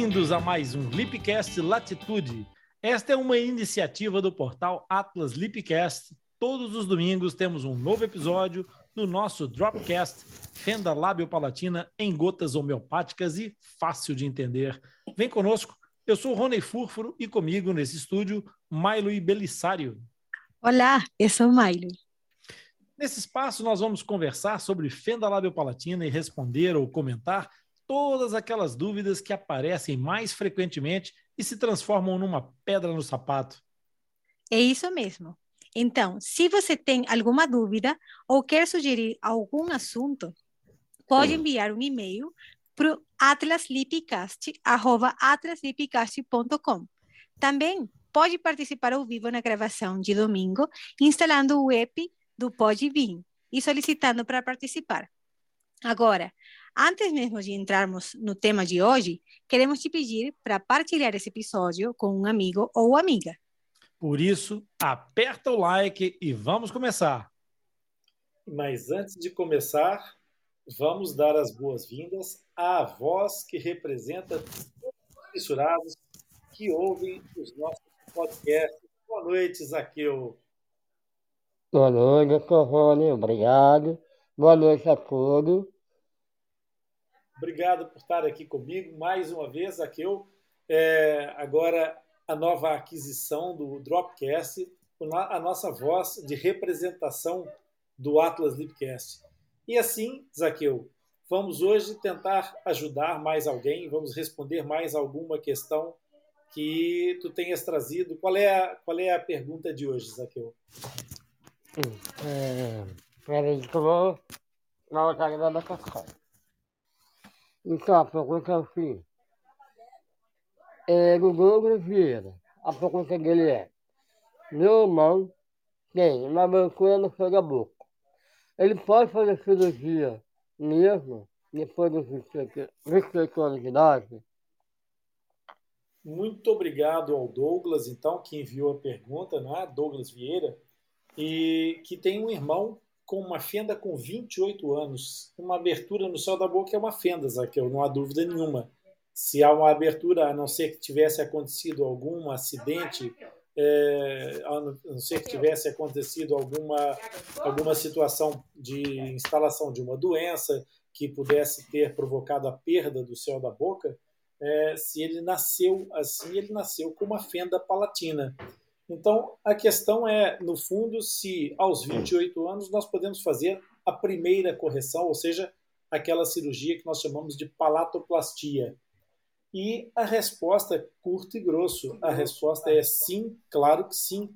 Bem-vindos a mais um Lipcast Latitude. Esta é uma iniciativa do portal Atlas Lipcast. Todos os domingos temos um novo episódio do nosso Dropcast Fenda Lábio Palatina em gotas homeopáticas e fácil de entender. Vem conosco. Eu sou Rony Furfuro e comigo nesse estúdio, Milo e Belissário. Olá, eu sou Milo. Nesse espaço, nós vamos conversar sobre fenda lábio palatina e responder ou comentar todas aquelas dúvidas que aparecem mais frequentemente e se transformam numa pedra no sapato. É isso mesmo. Então, se você tem alguma dúvida ou quer sugerir algum assunto, pode enviar um e-mail para atlaslipcast.com. Também pode participar ao vivo na gravação de domingo, instalando o app do Pode Vir e solicitando para participar. Agora, Antes mesmo de entrarmos no tema de hoje, queremos te pedir para partilhar esse episódio com um amigo ou amiga. Por isso, aperta o like e vamos começar. Mas antes de começar, vamos dar as boas-vindas à voz que representa todos os fissurados que ouvem os nossos podcasts. Boa noite, Zaqueu. Boa noite, Corrone. Obrigado. Boa noite a todos. Obrigado por estar aqui comigo mais uma vez. Aqui eu, é, agora, a nova aquisição do Dropcast, a nossa voz de representação do Atlas Lipcast. E assim, Zaqueu, vamos hoje tentar ajudar mais alguém, vamos responder mais alguma questão que tu tenhas trazido. Qual é a, qual é a pergunta de hoje, Zaqueu? É, peraí, que eu vou outra da então, a pergunta é seguinte. É, do Douglas Vieira, a pergunta dele é: Meu irmão tem uma abertura no boca. Ele pode fazer cirurgia mesmo depois dos 28 anos de idade? Muito obrigado ao Douglas, então, que enviou a pergunta, né? Douglas Vieira, e que tem um irmão com uma fenda com 28 anos. Uma abertura no céu da boca é uma fenda, Zaqueu, não há dúvida nenhuma. Se há uma abertura, a não ser que tivesse acontecido algum acidente, é, a não ser que tivesse acontecido alguma, alguma situação de instalação de uma doença que pudesse ter provocado a perda do céu da boca, é, se ele nasceu assim, ele nasceu com uma fenda palatina. Então, a questão é, no fundo, se aos 28 anos nós podemos fazer a primeira correção, ou seja, aquela cirurgia que nós chamamos de palatoplastia. E a resposta é curto e grosso. A resposta é sim, claro que sim.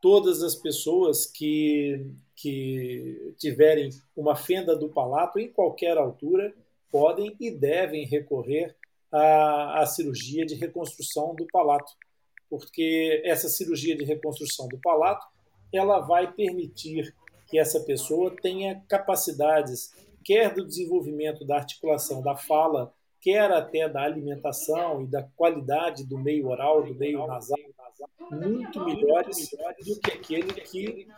Todas as pessoas que, que tiverem uma fenda do palato em qualquer altura podem e devem recorrer à, à cirurgia de reconstrução do palato porque essa cirurgia de reconstrução do palato ela vai permitir que essa pessoa tenha capacidades, quer do desenvolvimento da articulação da fala, quer até da alimentação e da qualidade do meio oral, do meio nasal, muito melhores do que aquele que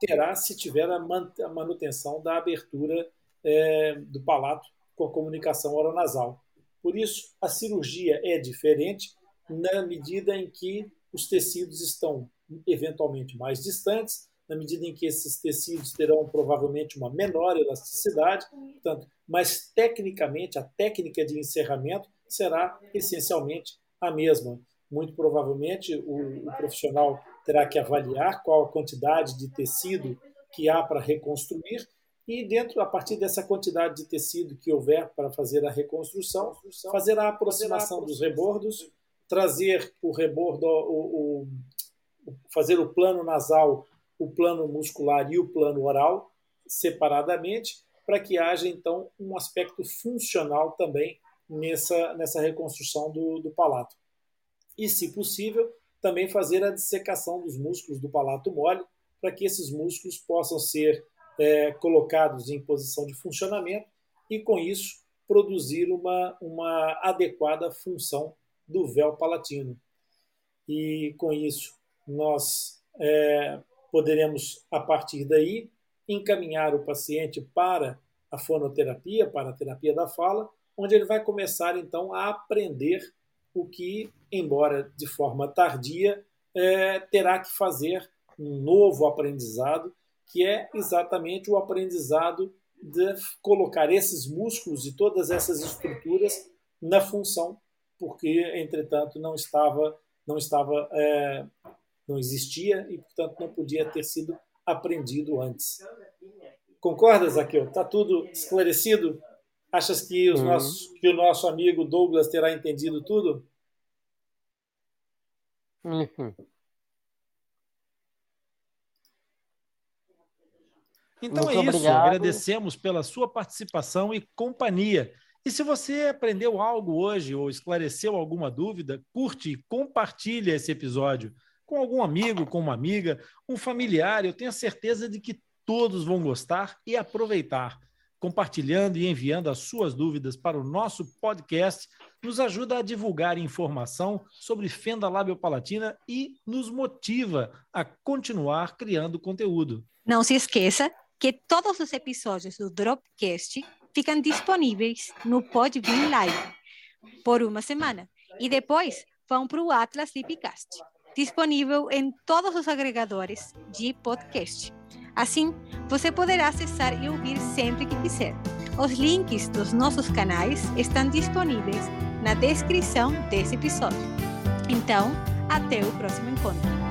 terá se tiver a manutenção da abertura é, do palato com a comunicação oronasal. Por isso, a cirurgia é diferente, na medida em que os tecidos estão eventualmente mais distantes, na medida em que esses tecidos terão provavelmente uma menor elasticidade, portanto, mas tecnicamente a técnica de encerramento será essencialmente a mesma. Muito provavelmente o, o profissional terá que avaliar qual a quantidade de tecido que há para reconstruir e dentro a partir dessa quantidade de tecido que houver para fazer a reconstrução, fazer a aproximação dos rebordos trazer o rebordo, o, o, fazer o plano nasal, o plano muscular e o plano oral separadamente, para que haja então um aspecto funcional também nessa, nessa reconstrução do, do palato. E, se possível, também fazer a dissecação dos músculos do palato mole, para que esses músculos possam ser é, colocados em posição de funcionamento e, com isso, produzir uma, uma adequada função do véu palatino. E com isso, nós é, poderemos, a partir daí, encaminhar o paciente para a fonoterapia, para a terapia da fala, onde ele vai começar então a aprender o que, embora de forma tardia, é, terá que fazer um novo aprendizado, que é exatamente o aprendizado de colocar esses músculos e todas essas estruturas na função, porque, entretanto, não estava, não estava, é, não existia e, portanto, não podia ter sido aprendido antes. Concorda, Zaqueu? Está tudo esclarecido? Achas que, os uhum. nossos, que o nosso amigo Douglas terá entendido tudo? Uhum. Então Muito é isso. Obrigado. Agradecemos pela sua participação e companhia. E se você aprendeu algo hoje ou esclareceu alguma dúvida, curte e compartilhe esse episódio com algum amigo, com uma amiga, um familiar. Eu tenho certeza de que todos vão gostar e aproveitar. Compartilhando e enviando as suas dúvidas para o nosso podcast nos ajuda a divulgar informação sobre fenda labiopalatina e nos motiva a continuar criando conteúdo. Não se esqueça que todos os episódios do Dropcast ficam disponíveis no Podbean Live por uma semana e depois vão para o Atlas Lipcast disponível em todos os agregadores de podcast. Assim, você poderá acessar e ouvir sempre que quiser. Os links dos nossos canais estão disponíveis na descrição desse episódio. Então, até o próximo encontro.